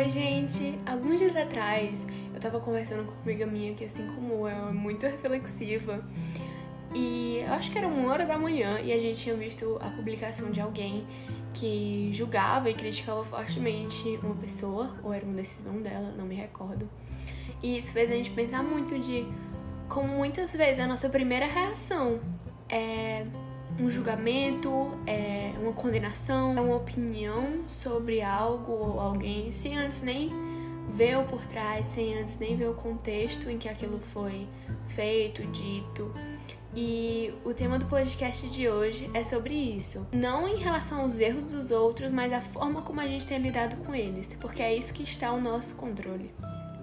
Oi, gente! Alguns dias atrás eu tava conversando com uma amiga minha que, assim como eu, é muito reflexiva. E eu acho que era uma hora da manhã e a gente tinha visto a publicação de alguém que julgava e criticava fortemente uma pessoa, ou era uma decisão dela, não me recordo. E isso fez a gente pensar muito de como muitas vezes a nossa primeira reação é um julgamento, é uma condenação, uma opinião sobre algo ou alguém, sem antes nem ver o por trás, sem antes nem ver o contexto em que aquilo foi feito, dito. E o tema do podcast de hoje é sobre isso. Não em relação aos erros dos outros, mas a forma como a gente tem lidado com eles, porque é isso que está ao nosso controle.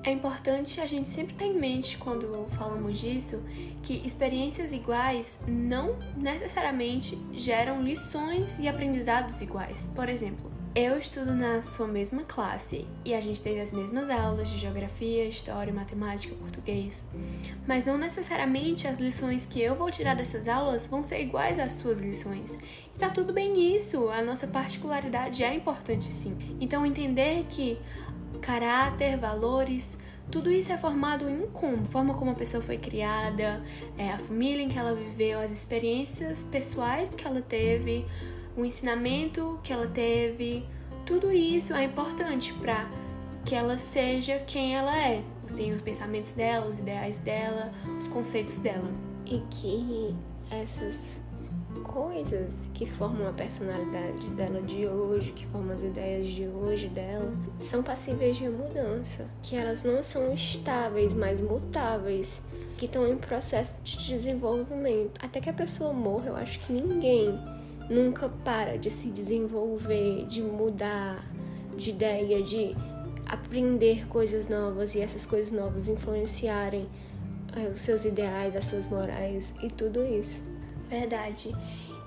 É importante a gente sempre ter em mente quando falamos disso que experiências iguais não necessariamente geram lições e aprendizados iguais. Por exemplo, eu estudo na sua mesma classe e a gente teve as mesmas aulas de geografia, história, matemática, português, mas não necessariamente as lições que eu vou tirar dessas aulas vão ser iguais às suas lições. E tá tudo bem isso, a nossa particularidade é importante sim. Então entender que caráter, valores, tudo isso é formado em um combo. A forma como a pessoa foi criada, é, a família em que ela viveu, as experiências pessoais que ela teve, o ensinamento que ela teve. Tudo isso é importante para que ela seja quem ela é. Tem os pensamentos dela, os ideais dela, os conceitos dela. E que essas coisas que formam a personalidade dela de hoje, que formam as ideias de hoje dela, são passíveis de mudança, que elas não são estáveis, mas mutáveis, que estão em processo de desenvolvimento. Até que a pessoa morra, eu acho que ninguém nunca para de se desenvolver, de mudar de ideia, de aprender coisas novas e essas coisas novas influenciarem eh, os seus ideais, as suas morais e tudo isso. Verdade.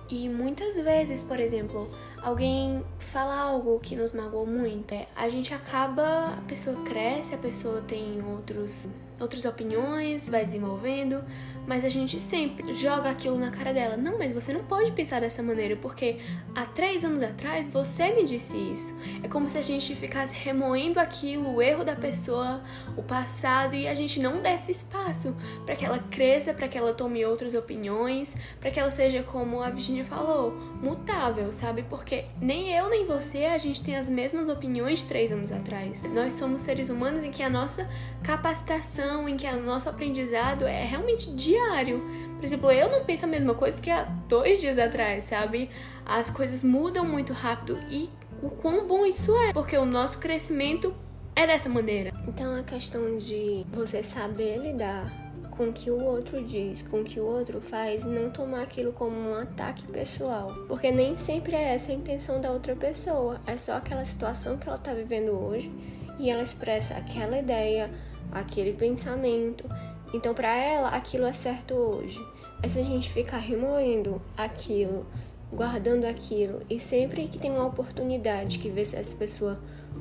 E muitas vezes, por exemplo, alguém fala algo que nos magoou muito, é, a gente acaba, a pessoa cresce, a pessoa tem outros outras opiniões, vai desenvolvendo, mas a gente sempre joga aquilo na cara dela. Não, mas você não pode pensar dessa maneira, porque há três anos atrás você me disse isso. É como se a gente ficasse remoendo aquilo, o erro da pessoa, o passado, e a gente não desse espaço para que ela cresça, para que ela tome outras opiniões, para que ela seja, como a Virginia falou, mutável, sabe? Porque nem eu nem você a gente tem as mesmas opiniões de três anos atrás. Nós somos seres humanos em que a nossa capacitação em que o nosso aprendizado é realmente diário. Por exemplo, eu não penso a mesma coisa que há dois dias atrás, sabe? As coisas mudam muito rápido e o quão bom isso é, porque o nosso crescimento é dessa maneira. Então a questão de você saber lidar com o que o outro diz, com o que o outro faz, e não tomar aquilo como um ataque pessoal. Porque nem sempre é essa a intenção da outra pessoa, é só aquela situação que ela tá vivendo hoje e ela expressa aquela ideia, aquele pensamento. Então, para ela, aquilo é certo hoje. Mas se a gente ficar remoendo aquilo, guardando aquilo, e sempre que tem uma oportunidade que vê essa pessoa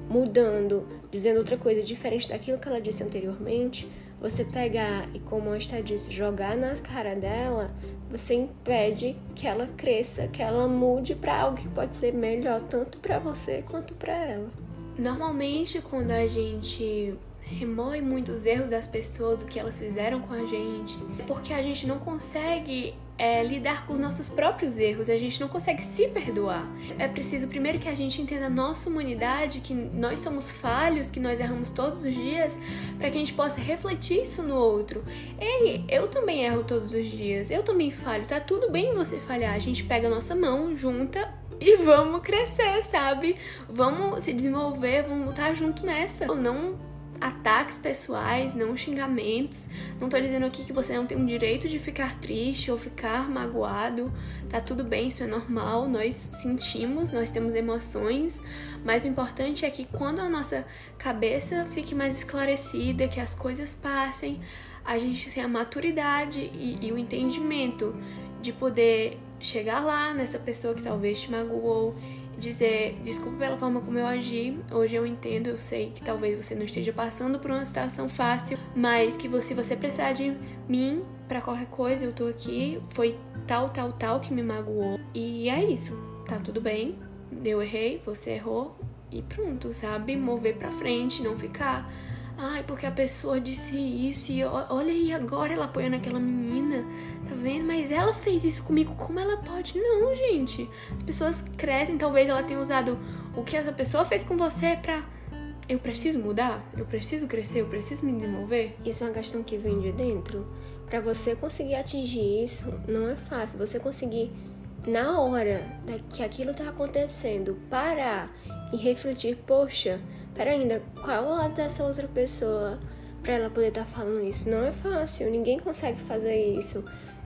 mudando, dizendo outra coisa diferente daquilo que ela disse anteriormente, você pegar e, como a está disse, jogar na cara dela, você impede que ela cresça, que ela mude para algo que pode ser melhor tanto para você quanto para ela. Normalmente, quando a gente remoe muitos erros das pessoas, o que elas fizeram com a gente, porque a gente não consegue é, lidar com os nossos próprios erros, a gente não consegue se perdoar. É preciso primeiro que a gente entenda a nossa humanidade, que nós somos falhos, que nós erramos todos os dias, para que a gente possa refletir isso no outro. Ei, eu também erro todos os dias, eu também falho, tá tudo bem você falhar. A gente pega a nossa mão, junta e vamos crescer, sabe? Vamos se desenvolver, vamos estar junto nessa. Não ataques pessoais, não xingamentos. Não tô dizendo aqui que você não tem o direito de ficar triste ou ficar magoado. Tá tudo bem, isso é normal. Nós sentimos, nós temos emoções, mas o importante é que quando a nossa cabeça fique mais esclarecida, que as coisas passem, a gente tem a maturidade e, e o entendimento de poder chegar lá nessa pessoa que talvez te magoou dizer desculpa pela forma como eu agi. Hoje eu entendo, eu sei que talvez você não esteja passando por uma situação fácil, mas que se você precisar de mim para qualquer coisa, eu tô aqui. Foi tal, tal, tal que me magoou. E é isso. Tá tudo bem. Eu errei, você errou. e pronto, sabe? Mover pra frente, não ficar. Ai, porque a pessoa disse isso e olha aí agora ela apoiando aquela menina, tá vendo? Mas ela fez isso comigo, como ela pode? Não, gente. As pessoas crescem, talvez ela tenha usado o que essa pessoa fez com você pra. Eu preciso mudar? Eu preciso crescer? Eu preciso me desenvolver? Isso é uma questão que vem de dentro. Para você conseguir atingir isso, não é fácil. Você conseguir, na hora que aquilo tá acontecendo, parar e refletir: poxa, pera ainda, qual o lado dessa outra pessoa para ela poder estar tá falando isso? Não é fácil, ninguém consegue fazer isso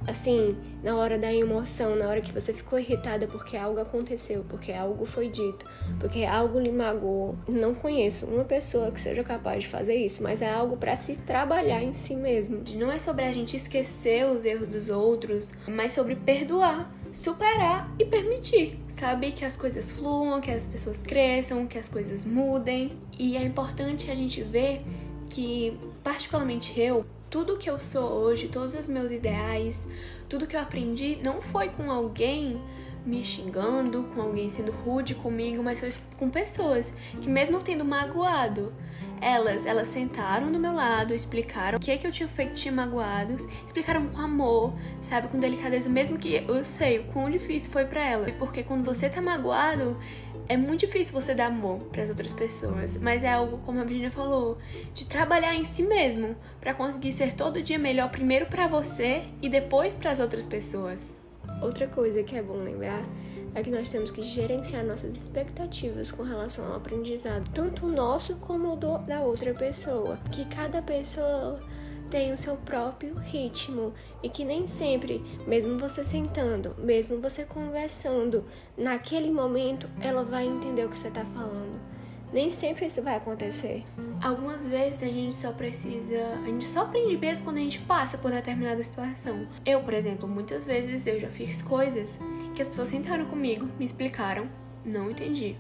assim, na hora da emoção, na hora que você ficou irritada porque algo aconteceu, porque algo foi dito, porque algo lhe magoou. Não conheço uma pessoa que seja capaz de fazer isso, mas é algo para se trabalhar em si mesmo. Não é sobre a gente esquecer os erros dos outros, mas sobre perdoar superar e permitir, sabe? Que as coisas fluam, que as pessoas cresçam, que as coisas mudem. E é importante a gente ver que, particularmente eu, tudo que eu sou hoje, todos os meus ideais, tudo que eu aprendi não foi com alguém me xingando, com alguém sendo rude comigo, mas foi com pessoas que mesmo tendo magoado, elas, elas sentaram do meu lado, explicaram o que é que eu tinha feito tinha magoados, explicaram com amor, sabe, com delicadeza, mesmo que eu sei o quão difícil foi para ela. Porque quando você tá magoado, é muito difícil você dar amor para as outras pessoas, mas é algo, como a Virginia falou, de trabalhar em si mesmo para conseguir ser todo dia melhor primeiro para você e depois para as outras pessoas. Outra coisa que é bom lembrar é que nós temos que gerenciar nossas expectativas com relação ao aprendizado, tanto o nosso como o do, da outra pessoa, que cada pessoa tem o seu próprio ritmo e que nem sempre, mesmo você sentando, mesmo você conversando, naquele momento ela vai entender o que você está falando. Nem sempre isso vai acontecer. Algumas vezes a gente só precisa. A gente só aprende mesmo quando a gente passa por determinada situação. Eu, por exemplo, muitas vezes eu já fiz coisas que as pessoas sentaram comigo, me explicaram, não entendi.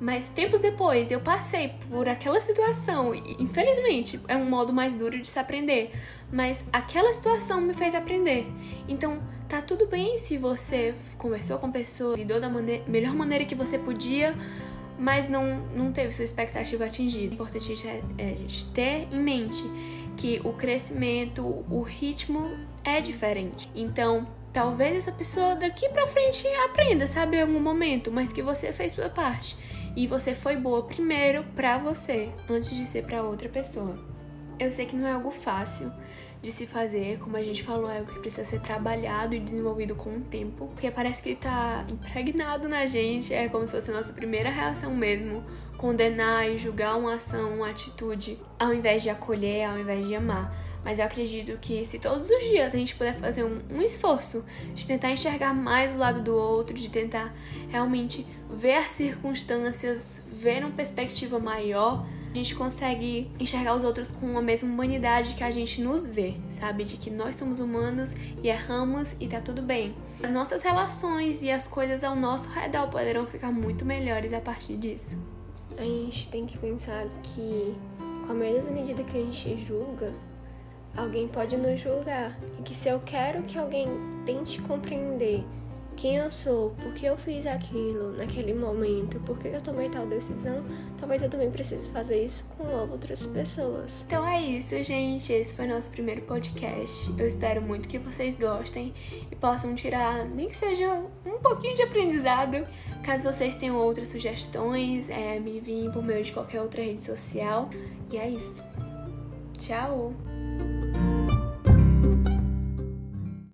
Mas tempos depois eu passei por aquela situação e infelizmente é um modo mais duro de se aprender, mas aquela situação me fez aprender. Então tá tudo bem se você conversou com a pessoa, lidou da maneira, melhor maneira que você podia, mas não, não teve sua expectativa atingida. O importante é, é a gente ter em mente que o crescimento, o ritmo é diferente. Então, Talvez essa pessoa daqui pra frente aprenda, sabe, em algum momento, mas que você fez sua parte. E você foi boa primeiro pra você, antes de ser pra outra pessoa. Eu sei que não é algo fácil de se fazer, como a gente falou, é algo que precisa ser trabalhado e desenvolvido com o tempo, porque parece que tá impregnado na gente, é como se fosse a nossa primeira reação mesmo, condenar e julgar uma ação, uma atitude, ao invés de acolher, ao invés de amar. Mas eu acredito que se todos os dias a gente puder fazer um, um, esforço de tentar enxergar mais o lado do outro, de tentar realmente ver as circunstâncias, ver uma perspectiva maior, a gente consegue enxergar os outros com a mesma humanidade que a gente nos vê, sabe? De que nós somos humanos e erramos e tá tudo bem. As nossas relações e as coisas ao nosso redor poderão ficar muito melhores a partir disso. A gente tem que pensar que, com a mesma medida que a gente julga, alguém pode nos julgar e que se eu quero que alguém tente compreender quem eu sou, por que eu fiz aquilo naquele momento, por que eu tomei tal decisão, talvez eu também precise fazer isso com outras pessoas. Então é isso, gente. Esse foi nosso primeiro podcast. Eu espero muito que vocês gostem e possam tirar, nem que seja um pouquinho de aprendizado. Caso vocês tenham outras sugestões, é, me enviem por meio de qualquer outra rede social. E é isso. Tchau!